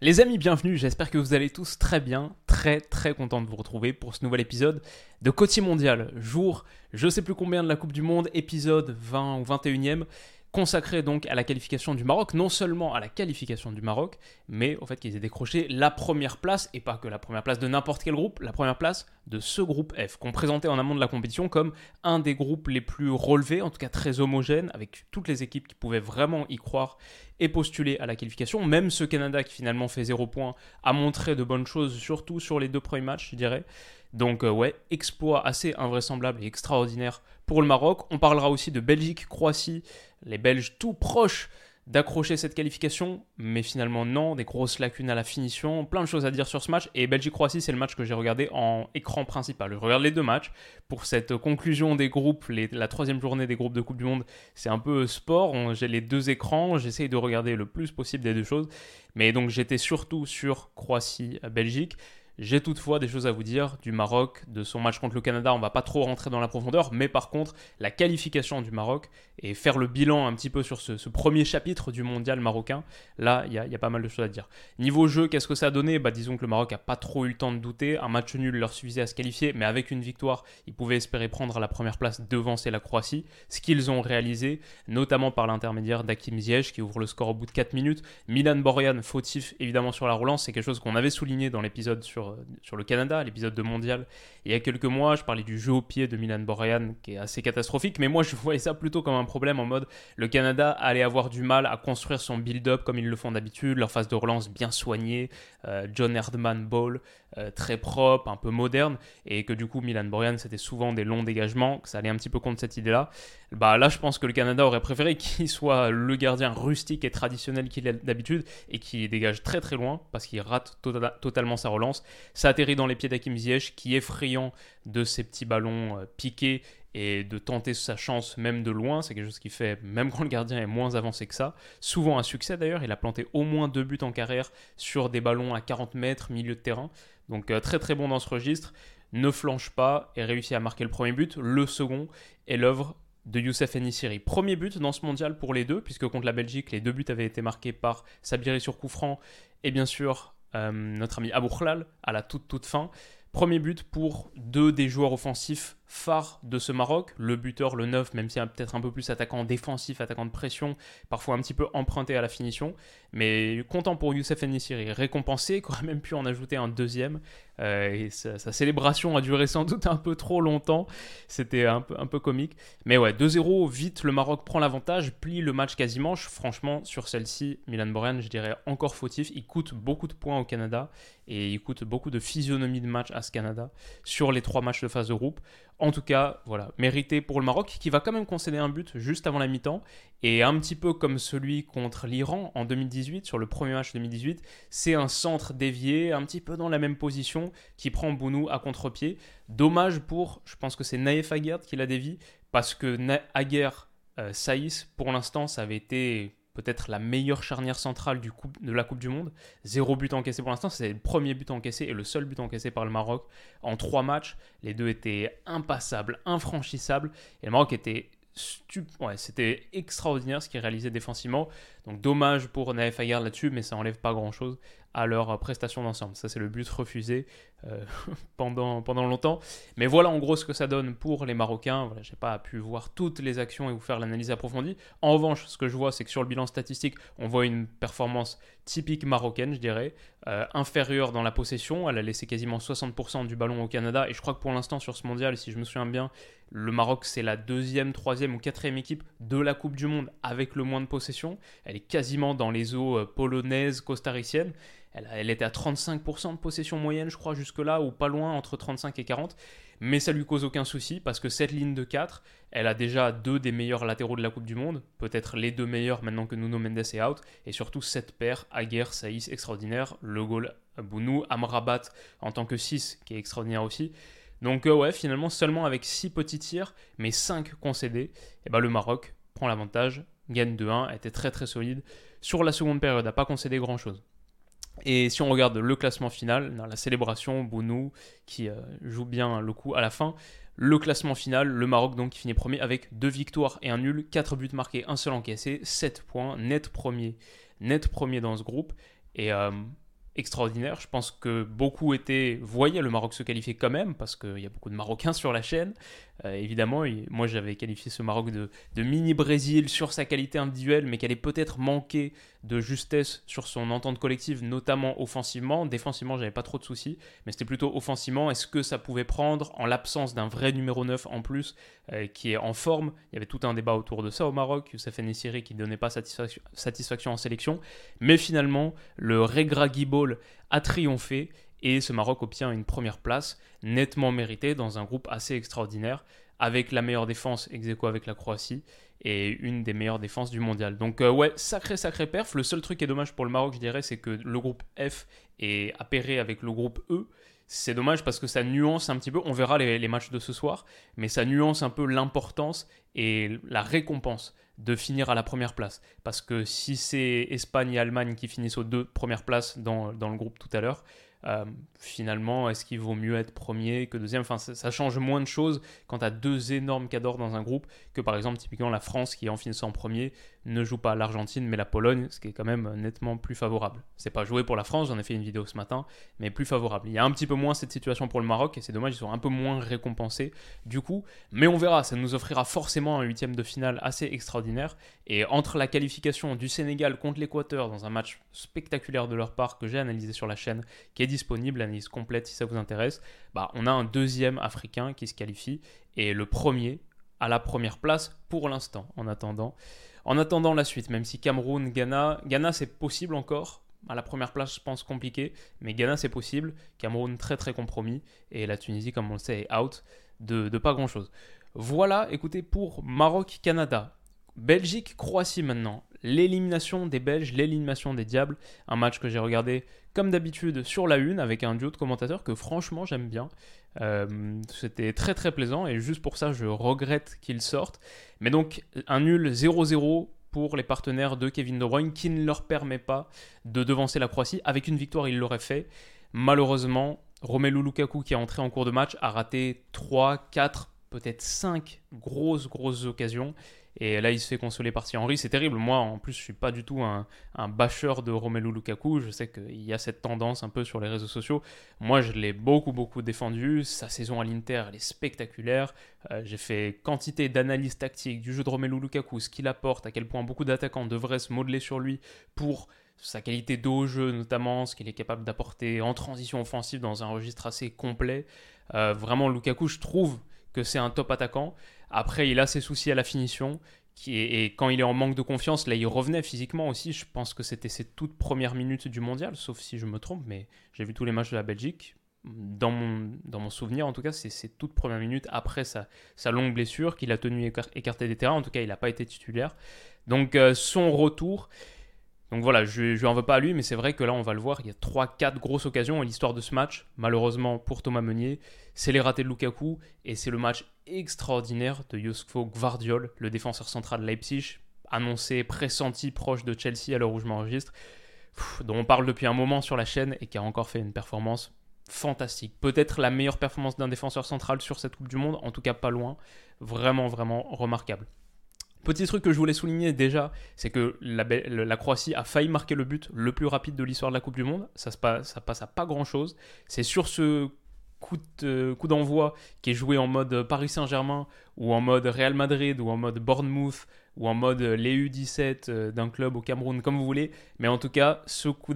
Les amis, bienvenue, j'espère que vous allez tous très bien, très très content de vous retrouver pour ce nouvel épisode de Côtier Mondial, jour je sais plus combien de la Coupe du Monde, épisode 20 ou 21e, consacré donc à la qualification du Maroc, non seulement à la qualification du Maroc, mais au fait qu'ils aient décroché la première place, et pas que la première place de n'importe quel groupe, la première place de ce groupe F, qu'on présentait en amont de la compétition comme un des groupes les plus relevés, en tout cas très homogène, avec toutes les équipes qui pouvaient vraiment y croire et postuler à la qualification. Même ce Canada qui finalement fait 0 points a montré de bonnes choses, surtout sur les deux premiers matchs, je dirais. Donc euh, ouais, exploit assez invraisemblable et extraordinaire pour le Maroc. On parlera aussi de Belgique-Croatie, les Belges tout proches d'accrocher cette qualification, mais finalement non, des grosses lacunes à la finition, plein de choses à dire sur ce match. Et Belgique-Croatie, c'est le match que j'ai regardé en écran principal. Je regarde les deux matchs pour cette conclusion des groupes, la troisième journée des groupes de Coupe du Monde. C'est un peu sport, j'ai les deux écrans, j'essaye de regarder le plus possible des deux choses. Mais donc j'étais surtout sur Croatie-Belgique. J'ai toutefois des choses à vous dire du Maroc, de son match contre le Canada. On va pas trop rentrer dans la profondeur, mais par contre, la qualification du Maroc et faire le bilan un petit peu sur ce, premier chapitre du mondial marocain, là, il y, a pas mal de choses à dire. Niveau jeu, qu'est-ce que ça a donné? Bah, Disons que le Maroc a pas trop eu le temps de douter. Un match nul leur suffisait à se qualifier, mais avec une victoire, ils pouvaient espérer prendre la première place devant c'est la Croatie. Ce qu'ils ont réalisé, notamment par l'intermédiaire d'Akim Ziyech qui ouvre le score au bout de 4 minutes. Milan Borjan, fautif évidemment sur la relance, c'est quelque chose qu'on avait souligné dans l'épisode sur sur, le Canada, l'épisode de Mondial. il y a quelques mois, je parlais du jeu au pied de Milan Borjan qui est assez catastrophique, mais moi je voyais ça plutôt comme un problème en mode le Canada allait avoir du mal à construire son build-up comme ils le font d'habitude, leur phase de relance bien soignée, euh, John Erdman Ball euh, très propre, un peu moderne, et que du coup Milan Borjan c'était souvent des longs dégagements, que ça allait un petit peu contre cette idée-là. Bah là je pense que le Canada aurait préféré qu'il soit le gardien rustique et traditionnel qu'il est d'habitude et qui dégage très très loin parce qu'il rate tota-, totalement sa relance. Ça atterrit dans les pieds d'Akim Ziyech, qui effrayant de ces petits ballons euh, piqués et de tenter sa chance même de loin. C'est quelque chose qui fait, même quand le gardien est moins avancé que ça, souvent un succès d'ailleurs. Il a planté au moins deux buts en carrière sur des ballons à 40 mètres, milieu de terrain. Donc euh, très très bon dans ce registre. Ne flanche pas et réussit à marquer le premier but. Le second est l'œuvre de Youssef Enisiri. Premier but dans ce mondial pour les deux, puisque contre la Belgique, les deux buts avaient été marqués par Sabiri sur coup et bien sûr euh, notre ami Abou Khlal à la toute toute fin. Premier but pour deux des joueurs offensifs phares de ce Maroc, le buteur, le neuf, même si peut-être un peu plus attaquant défensif, attaquant de pression, parfois un petit peu emprunté à la finition, mais content pour Youssef Nissiri, récompensé, qui aurait même pu en ajouter un deuxième, euh, et sa, célébration a duré sans doute un peu trop longtemps, c'était un peu, un peu comique, mais ouais, 2-0, vite, le Maroc prend l'avantage, plie le match quasiment, franchement, sur celle-ci, Milan Borjan, je dirais encore fautif, il coûte beaucoup de points au Canada, et il coûte beaucoup de physionomie de match à ce Canada sur les trois matchs de phase de groupe. En tout cas, voilà, mérité pour le Maroc qui va quand même concéder un but juste avant la mi-temps. Et un petit peu comme celui contre l'Iran en 2018, sur le premier match 2018, c'est un centre dévié, un petit peu dans la même position, qui prend Bounou à contre-pied. Dommage pour, je pense que c'est Naïf Aguerd qui l'a dévié, parce que Aguerd, euh, Saïs, pour l'instant, ça avait été peut-être la meilleure charnière centrale de la Coupe du Monde. Zéro but encaissé pour l'instant, c'est le premier but encaissé et le seul but encaissé par le Maroc en trois matchs. Les deux étaient impassables, infranchissables et le Maroc était Ouais, c'était extraordinaire ce qu'il réalisait défensivement. Donc dommage pour Naef Aguerd là-dessus, mais ça enlève pas grand-chose à leur prestation d'ensemble. Ça, c'est le but refusé euh, pendant, pendant longtemps. Mais voilà en gros ce que ça donne pour les Marocains. Voilà, je n'ai pas pu voir toutes les actions et vous faire l'analyse approfondie. En revanche, ce que je vois, c'est que sur le bilan statistique, on voit une performance typique marocaine, je dirais, euh, inférieure dans la possession. Elle a laissé quasiment 60% du ballon au Canada. Et je crois que pour l'instant, sur ce mondial, si je me souviens bien, le Maroc, c'est la deuxième, troisième ou quatrième équipe de la Coupe du Monde avec le moins de possession. Elle quasiment dans les eaux euh, polonaises, costariciennes. Elle, elle était à 35% de possession moyenne, je crois, jusque-là, ou pas loin, entre 35 et 40 mais ça lui cause aucun souci parce que cette ligne de 4, elle a déjà deux des meilleurs latéraux de la Coupe du Monde, peut-être les deux meilleurs maintenant que Nuno Mendes est out, et surtout cette paire, Aguerre, Saïs, extraordinaire, le goal Bounou, Amrabat en tant que 6 qui est extraordinaire aussi. Donc euh, ouais, finalement seulement avec 6 petits tirs, mais 5 concédés, et ben, le Maroc prend l'avantage, gagne 2-1, était très très solide. Sur la seconde période, n'a pas concédé grand-chose. Et si on regarde le classement final, dans la célébration, Bounou qui euh, joue bien le coup à la fin, le classement final, le Maroc donc qui finit premier avec deux victoires et un nul, 4 buts marqués, un seul encaissé, 7 points, net premier, net premier dans ce groupe. Et euh, extraordinaire. Je pense que beaucoup étaient, voyaient le Maroc se qualifier quand même, parce qu'il y a beaucoup de Marocains sur la chaîne, euh, évidemment. moi, j'avais qualifié ce Maroc de, de mini-Brésil sur sa qualité individuelle, mais qui allait peut-être manquer de justesse sur son entente collective, notamment offensivement. Défensivement, j'avais pas trop de soucis, mais c'était plutôt offensivement. Est-ce que ça pouvait prendre, en l'absence d'un vrai numéro 9 en plus, euh, qui est en forme? Il y avait tout un débat autour de ça au Maroc. Youssef Nessiri qui donnait pas satisfaction, en sélection. Mais finalement, le Regragui Ball a triomphé et ce Maroc obtient une première place nettement méritée dans un groupe assez extraordinaire avec la meilleure défense ex avec la Croatie et une des meilleures défenses du mondial. Donc euh, ouais, sacré sacré perf. Le seul truc qui est dommage pour le Maroc, je dirais, c'est que le groupe F est appairé avec le groupe E. C'est dommage parce que ça nuance un petit peu, on verra les, les matchs de ce soir, mais ça nuance un peu l'importance et la récompense de finir à la première place. Parce que si c'est Espagne et Allemagne qui finissent aux deux premières places dans, dans le groupe tout à l'heure, euh, finalement, est-ce qu'il vaut mieux être premier que deuxième? Enfin, ça, change moins de choses quand tu as deux énormes cadors dans un groupe que par exemple, typiquement, la France qui, en finissant premier, ne joue pas l'Argentine mais la Pologne, ce qui est quand même nettement plus favorable. C'est pas joué pour la France, j'en ai fait une vidéo ce matin, mais plus favorable. Il y a un petit peu moins cette situation pour le Maroc et c'est dommage, ils sont un peu moins récompensés du coup, mais on verra, ça nous offrira forcément un huitième de finale assez extraordinaire. Et entre la qualification du Sénégal contre l'Équateur dans un match spectaculaire de leur part que j'ai analysé sur la chaîne, qui est disponible, l'analyse complète si ça vous intéresse, bah, on a un deuxième africain qui se qualifie et le premier à la première place pour l'instant en attendant. En attendant la suite, même si Cameroun, Ghana, Ghana c'est possible encore. À la première place, je pense compliqué, mais Ghana c'est possible. Cameroun très très compromis et la Tunisie, comme on le sait, est out de, de pas grand chose. Voilà, écoutez, pour Maroc-Canada. Belgique-Croatie maintenant. L'élimination des Belges, l'élimination des Diables. Un match que j'ai regardé comme d'habitude sur la une avec un duo de commentateurs que franchement j'aime bien. Euh, c'était très très plaisant et juste pour ça je regrette qu'ils sortent. Mais donc un nul 0-0 pour les partenaires de Kevin De Bruyne qui ne leur permet pas de devancer la Croatie. Avec une victoire il l'aurait fait. Malheureusement Romelu Lukaku qui est entré en cours de match a raté 3, 4, peut-être 5 grosses grosses occasions et là, il se fait consoler par Thierry Henry. C'est terrible. Moi, en plus, je suis pas du tout un, un bâcheur de Romelu Lukaku. Je sais qu'il y a cette tendance un peu sur les réseaux sociaux. Moi, je l'ai beaucoup, beaucoup défendu. Sa saison à l'Inter, elle est spectaculaire. Euh, j'ai fait quantité d'analyses tactiques du jeu de Romelu Lukaku, ce qu'il apporte, à quel point beaucoup d'attaquants devraient se modeler sur lui pour sa qualité d'eau au jeu notamment, ce qu'il est capable d'apporter en transition offensive dans un registre assez complet. Euh, vraiment, Lukaku, je trouve que c'est un top attaquant. Après, il a ses soucis à la finition. Et quand il est en manque de confiance, là, il revenait physiquement aussi. Je pense que c'était ses toutes premières minutes du mondial, sauf si je me trompe, mais j'ai vu tous les matchs de la Belgique. Dans mon, dans mon souvenir, en tout cas, c'est ses toutes premières minutes après sa, sa longue blessure qu'il a tenu écarté des terrains. En tout cas, il n'a pas été titulaire. Donc, euh, son retour, donc voilà, je ne lui en veux pas à lui, mais c'est vrai que là, on va le voir, il y a 3-4 grosses occasions à l'histoire de ce match. Malheureusement pour Thomas Meunier, c'est les ratés de Lukaku et c'est le match extraordinaire de Josko Gvardiol, le défenseur central de Leipzig, annoncé, pressenti, proche de Chelsea à l'heure où je m'enregistre, dont on parle depuis un moment sur la chaîne et qui a encore fait une performance fantastique. Peut-être la meilleure performance d'un défenseur central sur cette Coupe du Monde, en tout cas pas loin. Vraiment, vraiment remarquable. Petit truc que je voulais souligner déjà, c'est que la, Croatie a failli marquer le but le plus rapide de l'histoire de la Coupe du Monde. Ça, se passe, ça passe à pas grand chose. C'est sur ce coup d'envoi qui est joué en mode Paris Saint-Germain ou en mode Real Madrid ou en mode Bournemouth ou en mode les U17 euh, d'un club au Cameroun, comme vous voulez. Mais en tout cas, ce coup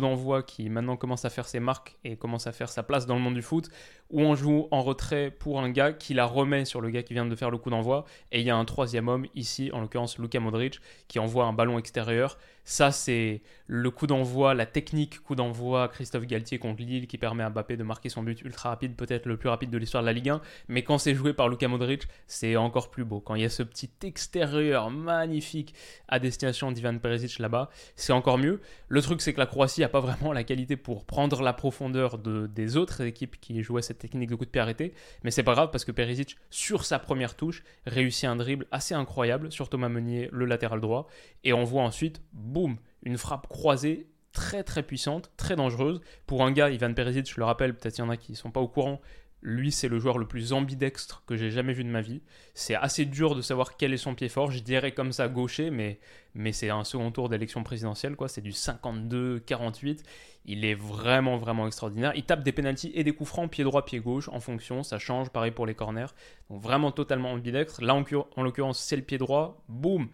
d'envoi qui maintenant commence à faire ses marques et commence à faire sa place dans le monde du foot, où on joue en retrait pour un gars qui la remet sur le gars qui vient de faire le coup d'envoi. Et il y a un troisième homme ici, en l'occurrence Luka Modric, qui envoie un ballon extérieur. Ça, c'est le coup d'envoi, la technique coup d'envoi Christophe Galtier contre Lille qui permet à Mbappé de marquer son but ultra rapide, peut-être le plus rapide de l'histoire de la Ligue 1. Mais quand c'est joué par Luka Modric, c'est encore plus beau. Quand il y a ce petit extérieur magnifique à destination d'Ivan Perisic là-bas, c'est encore mieux. Le truc, c'est que la Croatie n'a pas vraiment la qualité pour prendre la profondeur de, des autres équipes qui jouaient cette technique de coup de pied arrêté. Mais c'est pas grave parce que Perisic, sur sa première touche, réussit un dribble assez incroyable sur Thomas Meunier, le latéral droit. Et on voit ensuite boum, une frappe croisée très très puissante, très dangereuse. Pour un gars, Ivan Perisic, je le rappelle, peut-être il y en a qui ne sont pas au courant, lui c'est le joueur le plus ambidextre que j'ai jamais vu de ma vie. C'est assez dur de savoir quel est son pied fort, je dirais comme ça gaucher, mais, mais c'est un second tour d'élection présidentielle, quoi. c'est du 52-48. Il est vraiment vraiment extraordinaire. Il tape des pénalties et des coups francs, pied droit, pied gauche, en fonction, ça change, pareil pour les corners. Donc vraiment totalement ambidextre. Là en l'occurrence c'est le pied droit, boum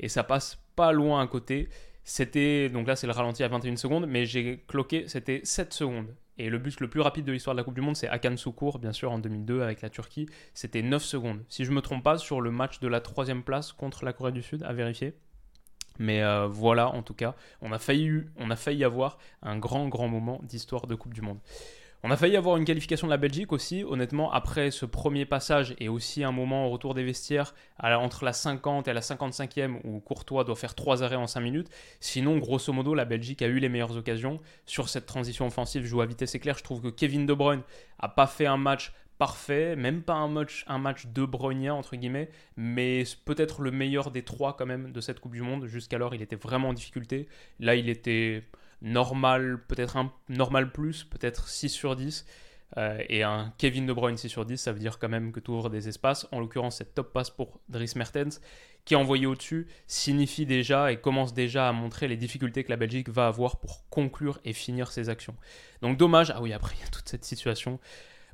et ça passe pas loin à côté. C'était, donc là c'est le ralenti à 21 secondes, mais j'ai cloqué, c'était 7 secondes. Et le but le plus rapide de l'histoire de la Coupe du Monde, c'est Akan Soukour, bien sûr, en 2002 avec la Turquie. C'était 9 secondes. Si je me trompe pas, sur le match de la troisième place contre la Corée du Sud, à vérifier. Mais euh, voilà, en tout cas, on a failli, on a failli avoir un grand, grand moment d'histoire de Coupe du Monde. On a failli avoir une qualification de la Belgique aussi, honnêtement, après ce premier passage et aussi un moment au retour des vestiaires entre la 50 et la 55e où Courtois doit faire 3 arrêts en 5 minutes. Sinon, grosso modo, la Belgique a eu les meilleures occasions sur cette transition offensive. Joue à vitesse éclair. Je trouve que Kevin De Bruyne a pas fait un match parfait, même pas un match, un match de Brugnien entre guillemets, mais peut-être le meilleur des trois quand même de cette Coupe du Monde. Jusqu'alors, il était vraiment en difficulté. Là, il était normal, peut-être un normal plus, peut-être 6 sur 10. Euh, et un Kevin De Bruyne 6 sur 10, ça veut dire quand même que tu ouvres des espaces. En l'occurrence, cette top passe pour Dries Mertens, qui est envoyé au-dessus, signifie déjà et commence déjà à montrer les difficultés que la Belgique va avoir pour conclure et finir ses actions. Donc dommage, ah oui, après il y a toute cette situation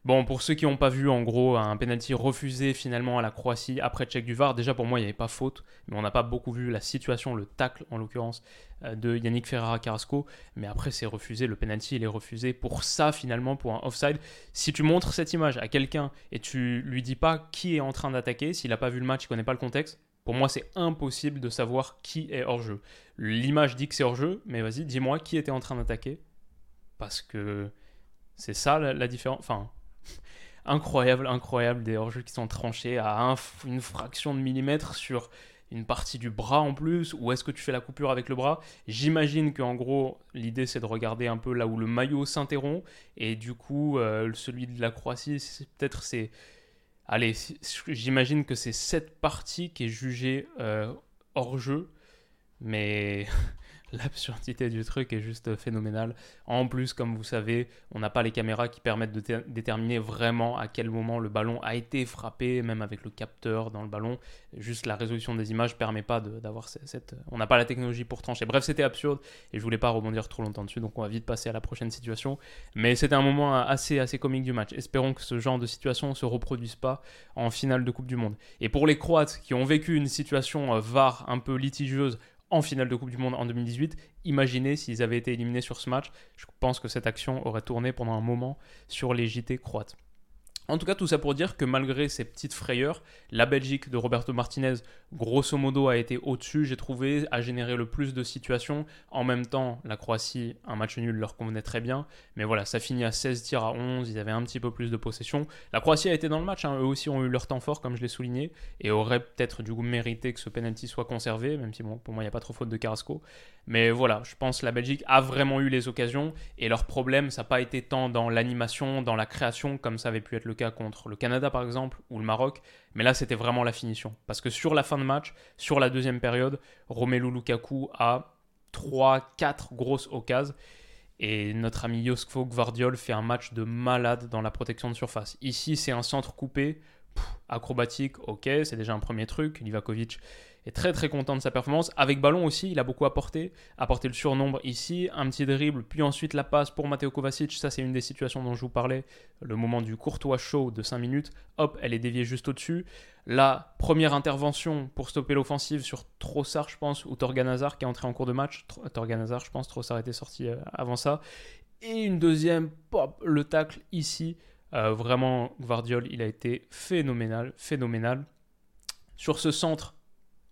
Bon, pour ceux qui n'ont pas vu, en gros, un penalty refusé finalement à la Croatie après check du VAR. Déjà, pour moi, il n'y avait pas faute, mais on n'a pas beaucoup vu la situation, le tacle en l'occurrence, euh, de Yannick Ferrara Carrasco. Mais après, c'est refusé. Le penalty, il est refusé pour ça finalement, pour un offside. Si tu montres cette image à quelqu'un et tu lui dis pas qui est en train d'attaquer, s'il n'a pas vu le match, il connaît pas le contexte, pour moi, c'est impossible de savoir qui est hors jeu. L'image dit que c'est hors jeu, mais vas-y, dis-moi qui était en train d'attaquer. Parce que c'est ça la, la différence. Enfin, incroyable, incroyable, des hors-jeux qui sont tranchés à une fraction de millimètre sur une partie du bras en plus, ou est-ce que tu fais la coupure avec le bras? J'imagine qu'en gros, l'idée c'est de regarder un peu là où le maillot s'interrompt, et du coup, euh, celui de la Croatie, peut-être c'est... Allez, j'imagine que c'est cette partie qui est jugée euh, hors jeu, mais l'absurdité du truc est juste phénoménale. En plus, comme vous savez, on n'a pas les caméras qui permettent de déterminer vraiment à quel moment le ballon a été frappé, même avec le capteur dans le ballon. Juste la résolution des images ne permet pas d'avoir cette... On n'a pas la technologie pour trancher. Bref, c'était absurde et je voulais pas rebondir trop longtemps dessus, donc on va vite passer à la prochaine situation. Mais c'était un moment assez, assez comique du match. Espérons que ce genre de situation ne se reproduise pas en finale de Coupe du Monde. Et pour les Croates qui ont vécu une situation euh, VAR un peu litigieuse en finale de Coupe du Monde en 2018. Imaginez s'ils avaient été éliminés sur ce match. Je pense que cette action aurait tourné pendant un moment sur les JT croates. En tout cas, tout ça pour dire que malgré ces petites frayeurs, la Belgique de Roberto Martinez, grosso modo, a été au-dessus, j'ai trouvé, a généré le plus de situations. En même temps, la Croatie, un match nul leur convenait très bien. Mais voilà, ça finit à 16 tirs à 11, ils avaient un petit peu plus de possession. La Croatie a été dans le match, hein. eux aussi ont eu leur temps fort, comme je l'ai souligné, et auraient peut-être du coup mérité que ce penalty soit conservé, même si pour moi, il n'y a pas trop faute de Carrasco. Mais voilà, je pense que la Belgique a vraiment eu les occasions, et leur problème, ça n'a pas été tant dans l'animation, dans la création, comme ça avait pu être le cas contre le Canada par exemple ou le Maroc, mais là c'était vraiment la finition. Parce que sur la fin de match, sur la deuxième période, Romelu Lukaku a 3-4 grosses occasions. Et notre ami Josko Gvardiol fait un match de malade dans la protection de surface. Ici, c'est un centre coupé. Acrobatique, ok, c'est déjà un premier truc. Livakovic est très très content de sa performance. Avec ballon aussi, il a beaucoup apporté. Apporté le surnombre ici, un petit dribble, puis ensuite la passe pour Mateo Kovacic. Ça, c'est une des situations dont je vous parlais. Le moment du courtois show de 5 minutes. Hop, elle est déviée juste au-dessus. La première intervention pour stopper l'offensive sur Trossard, je pense, ou Torgan Hazard qui est entré en cours de match. Torgan Hazard, je pense, Trossard était sorti euh, avant ça. Et une deuxième, pop, le tacle ici. Euh, vraiment, Guardiol, il a été phénoménal, phénoménal. Sur ce centre,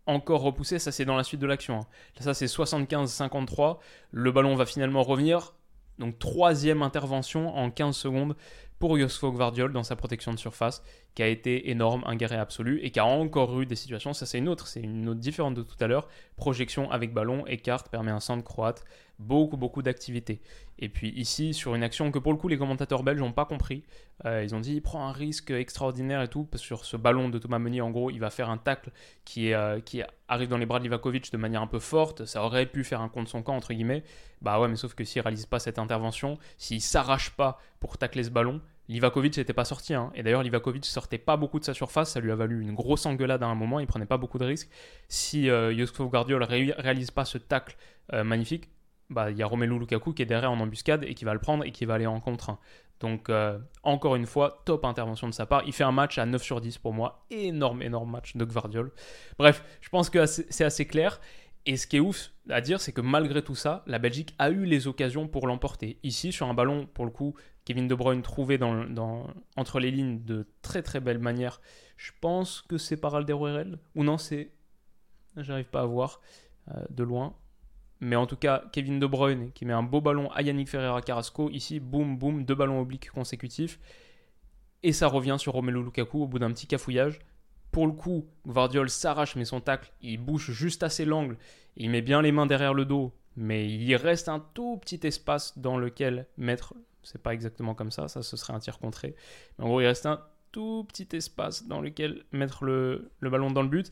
encore repoussé, ça c'est dans la suite de l'action. Hein. Ça c'est 75-53. Le ballon va finalement revenir. Donc troisième intervention en 15 secondes pour Josko Gvardiol dans sa protection de surface, qui a été énorme, un guerrier absolu, et qui a encore eu des situations, ça c'est une autre, c'est une autre différente de tout à l'heure, projection avec ballon, écarte, permet un centre croate, beaucoup beaucoup d'activité. Et puis ici, sur une action que pour le coup les commentateurs belges n'ont pas compris, euh, ils ont dit il prend un risque extraordinaire et tout, sur ce ballon de Thomas Meunier, en gros, il va faire un tacle euh, qui arrive dans les bras de Livakovic de manière un peu forte, ça aurait pu faire un contre son camp, entre guillemets, bah ouais, mais sauf que s'il réalise pas cette intervention, s'il s'arrache pas pour tacler ce ballon, Livakovic n'était pas sorti. Hein. Et d'ailleurs, Livakovic sortait pas beaucoup de sa surface. Ça lui a valu une grosse engueulade à un moment. Il prenait pas beaucoup de risques. Si euh, Josko Guardiol réalise pas ce tacle euh, magnifique, bah, il y a Romelu Lukaku qui est derrière en embuscade et qui va le prendre et qui va aller en contre 1. Donc, euh, encore une fois, top intervention de sa part. Il fait un match à 9 sur 10 pour moi. Énorme, énorme match de Guardiol. Bref, je pense que c'est assez clair. Et ce qui est ouf à dire, c'est que malgré tout ça, la Belgique a eu les occasions pour l'emporter. Ici, sur un ballon, pour le coup, Kevin De Bruyne trouvé entre les lignes de très très belle manière. Je pense que c'est par Alderweireld. Ou non, c'est. J'arrive pas à voir euh, de loin. Mais en tout cas, Kevin De Bruyne qui met un beau ballon à Yannick Ferreira Carrasco. Ici, boum, boum, deux ballons obliques consécutifs. Et ça revient sur Romelu Lukaku au bout d'un petit cafouillage. Pour le coup, Guardiol s'arrache, mais son tacle, il bouge juste assez l'angle. Il met bien les mains derrière le dos, mais il reste un tout petit espace dans lequel mettre. C'est pas exactement comme ça, ça ce serait un tir contré. Mais en gros, il reste un tout petit espace dans lequel mettre le, ballon dans le but.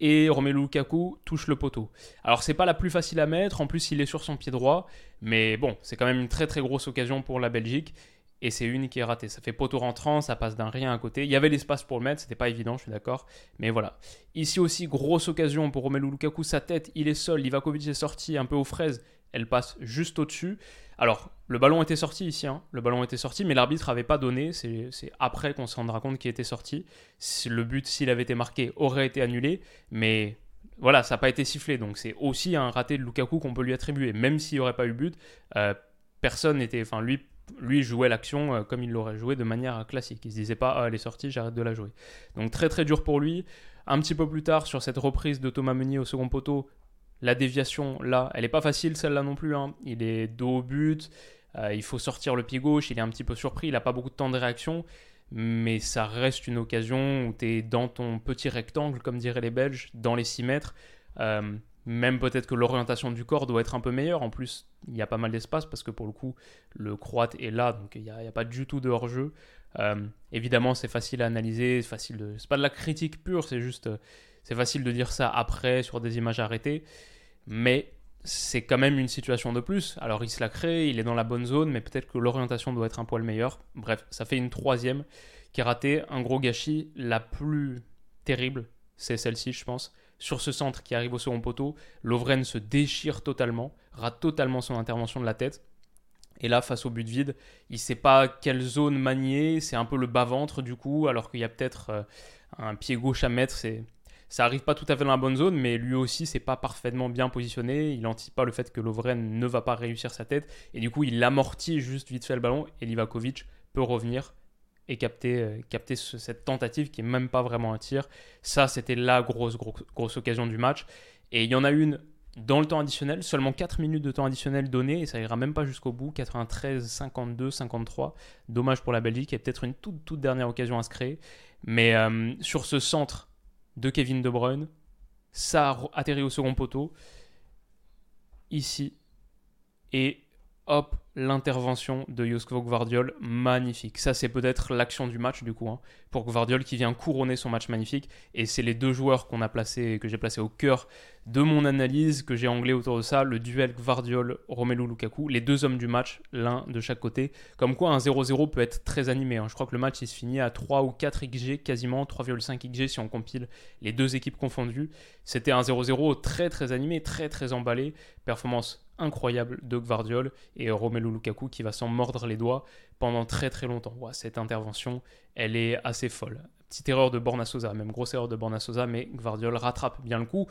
Et Romelu Lukaku touche le poteau. Alors, c'est pas la plus facile à mettre, en plus, il est sur son pied droit. Mais bon, c'est quand même une très très grosse occasion pour la Belgique et c'est une qui est ratée. Ça fait poteau rentrant, ça passe d'un rien à côté. Il y avait l'espace pour le mettre, c'était pas évident, je suis d'accord. Mais voilà. Ici aussi, grosse occasion pour Romelu Lukaku, sa tête, il est seul. Livakovic est sorti un peu aux fraises, elle passe juste au-dessus. Alors, le ballon était sorti ici, hein. le ballon était sorti, mais l'arbitre n'avait pas donné. C'est après qu'on se rendra compte qu'il était sorti. Le but, s'il avait été marqué, aurait été annulé, mais voilà, ça n'a pas été sifflé. Donc, c'est aussi un raté de Lukaku qu'on peut lui attribuer. Même s'il n'y aurait pas eu but, euh, personne n'était. Enfin, lui, lui jouait l'action euh, comme il l'aurait joué de manière classique. Il se disait pas ah, elle est sortie, j'arrête de la jouer. Donc très très dur pour lui. Un petit peu plus tard sur cette reprise de Thomas Meunier au second poteau, la déviation là, elle est pas facile celle-là non plus. Hein. Il est dos au but, euh, il faut sortir le pied gauche, il est un petit peu surpris, il n'a pas beaucoup de temps de réaction. Mais ça reste une occasion où tu es dans ton petit rectangle, comme diraient les Belges, dans les 6 mètres. Euh, même peut-être que l'orientation du corps doit être un peu meilleure. En plus, il y a pas mal d'espace parce que pour le coup, le croate est là, donc il n'y a, pas du tout de hors-jeu. Euh, évidemment, c'est facile à analyser, c'est facile. C'est pas de la critique pure, c'est juste... C'est facile de dire ça après sur des images arrêtées, mais c'est quand même une situation de plus. Alors il se la crée, il est dans la bonne zone, mais peut-être que l'orientation doit être un poil meilleure. Bref, ça fait une troisième qui est ratée. Un gros gâchis. La plus terrible, c'est celle-ci, je pense sur ce centre qui arrive au second poteau, Lovren se déchire totalement, rate totalement son intervention de la tête. Et là, face au but vide, il ne sait pas quelle zone manier, c'est un peu le bas-ventre du coup, alors qu'il y a peut-être euh, un pied gauche à mettre. C'est... Ça arrive pas tout à fait dans la bonne zone, mais lui aussi, c'est pas parfaitement bien positionné. Il n'anticipe pas le fait que Lovren ne va pas réussir sa tête. Et du coup, il amortit juste vite fait le ballon. Et Livakovic peut revenir et capter, euh, capter cette tentative qui est même pas vraiment un tir. Ça, c'était la grosse, grosse, occasion du match. Et il y en a une dans le temps additionnel, seulement 4 minutes de temps additionnel donné, et ça ira même pas jusqu'au bout, 93, 52, 53. Dommage pour la Belgique, et peut-être une toute, toute dernière occasion à se créer. Mais euh, sur ce centre de Kevin De Bruyne, ça a atterri au second poteau, ici, et hop, l'intervention de Josko Gvardiol, magnifique. Ça, c'est peut-être l'action du match, du coup, hein, pour Gvardiol qui vient couronner son match magnifique. Et c'est les deux joueurs qu'on a placé, que j'ai placé au cœur de mon analyse, que j'ai anglais autour de ça, le duel Gvardiol-Romelu Lukaku, les deux hommes du match, l'un de chaque côté. Comme quoi, un 0-0 peut être très animé. Hein. Je crois que le match, il se finit à 3 ou 4 XG, quasiment 3,5 XG si on compile les deux équipes confondues. C'était un 0-0 très très animé, très très emballé. Performance incroyable de Gvardiol et Romelu Lukaku qui va s'en mordre les doigts pendant très très longtemps. cette intervention, elle est assez folle. Petite erreur de Borna Sosa, même grosse erreur de Borna Sosa, mais Gvardiol rattrape bien le coup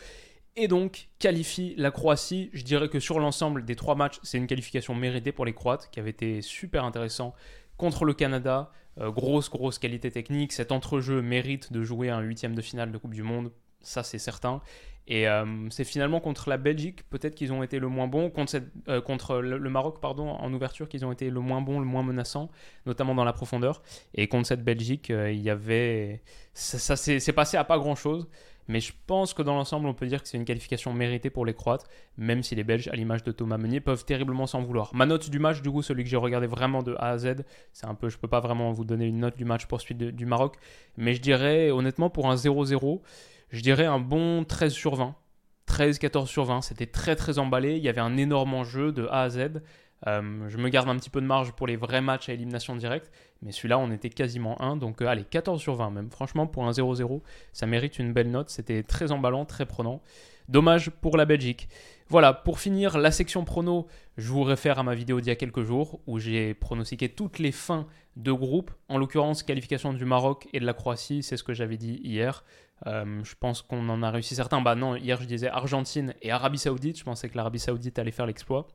et donc qualifie la Croatie. Je dirais que sur l'ensemble des trois matchs, c'est une qualification méritée pour les Croates qui avait été super intéressant contre le Canada. Euh, grosse, grosse qualité technique. Cet entrejeu mérite de jouer un huitième de finale de Coupe du Monde, ça c'est certain. Et euh, c'est finalement contre la Belgique, peut-être qu'ils ont été le moins bons, contre, euh, contre le, Maroc pardon, en ouverture, qu'ils ont été le moins bons, le moins menaçant, notamment dans la profondeur. Et contre cette Belgique, euh, il y avait. Ça, ça s'est passé à pas grand-chose. Mais je pense que dans l'ensemble, on peut dire que c'est une qualification méritée pour les Croates, même si les Belges, à l'image de Thomas Meunier, peuvent terriblement s'en vouloir. Ma note du match, du coup, celui que j'ai regardé vraiment de A à Z, c'est un peu, je peux pas vraiment vous donner une note du match pour suite du Maroc, mais je dirais honnêtement pour un 0-0, je dirais un bon 13 sur 20. 13-14 sur 20, c'était très très emballé, il y avait un énorme enjeu de A à Z. Euh, je me garde un petit peu de marge pour les vrais matchs à élimination directe, mais celui-là on était quasiment 1, donc euh, allez, 14 sur 20 même. Franchement, pour un 0-0, ça mérite une belle note, c'était très emballant, très prenant. Dommage pour la Belgique. Voilà, pour finir la section prono, je vous réfère à ma vidéo d'il y a quelques jours où j'ai pronostiqué toutes les fins de groupe, en l'occurrence qualification du Maroc et de la Croatie, c'est ce que j'avais dit hier. Euh, je pense qu'on en a réussi certains. Bah non, hier je disais Argentine et Arabie Saoudite. Je pensais que l'Arabie Saoudite allait faire l'exploit.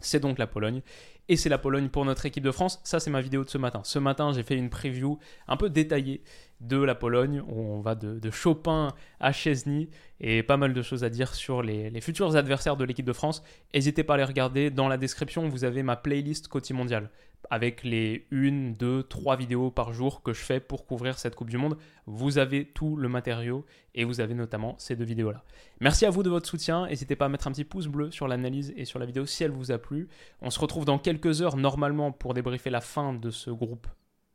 C'est donc la Pologne. Et c'est la Pologne pour notre équipe de France. Ça, c'est ma vidéo de ce matin. Ce matin, j'ai fait une preview un peu détaillée de la Pologne. On va de, Chopin à Chesney et pas mal de choses à dire sur les, les futurs adversaires de l'équipe de France. N'hésitez pas à les regarder. Dans la description, vous avez ma playlist côté mondial avec les 1, 2, 3 vidéos par jour que je fais pour couvrir cette Coupe du Monde. Vous avez tout le matériau et vous avez notamment ces deux vidéos-là. Merci à vous de votre soutien. N'hésitez pas à mettre un petit pouce bleu sur l'analyse et sur la vidéo si elle vous a plu. On se retrouve dans quelques heures normalement pour débriefer la fin de ce groupe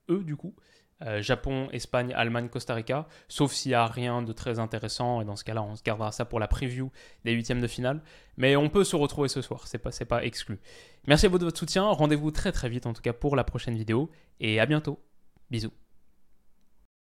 E du coup. Euh, Japon, Espagne, Allemagne, Costa Rica, sauf s'il n'y a rien de très intéressant, et dans ce cas-là, on se gardera ça pour la preview des huitièmes de finale. Mais on peut se retrouver ce soir, c'est pas, pas exclu. Merci à vous de votre soutien, rendez-vous très très vite en tout cas pour la prochaine vidéo, et à bientôt. Bisous.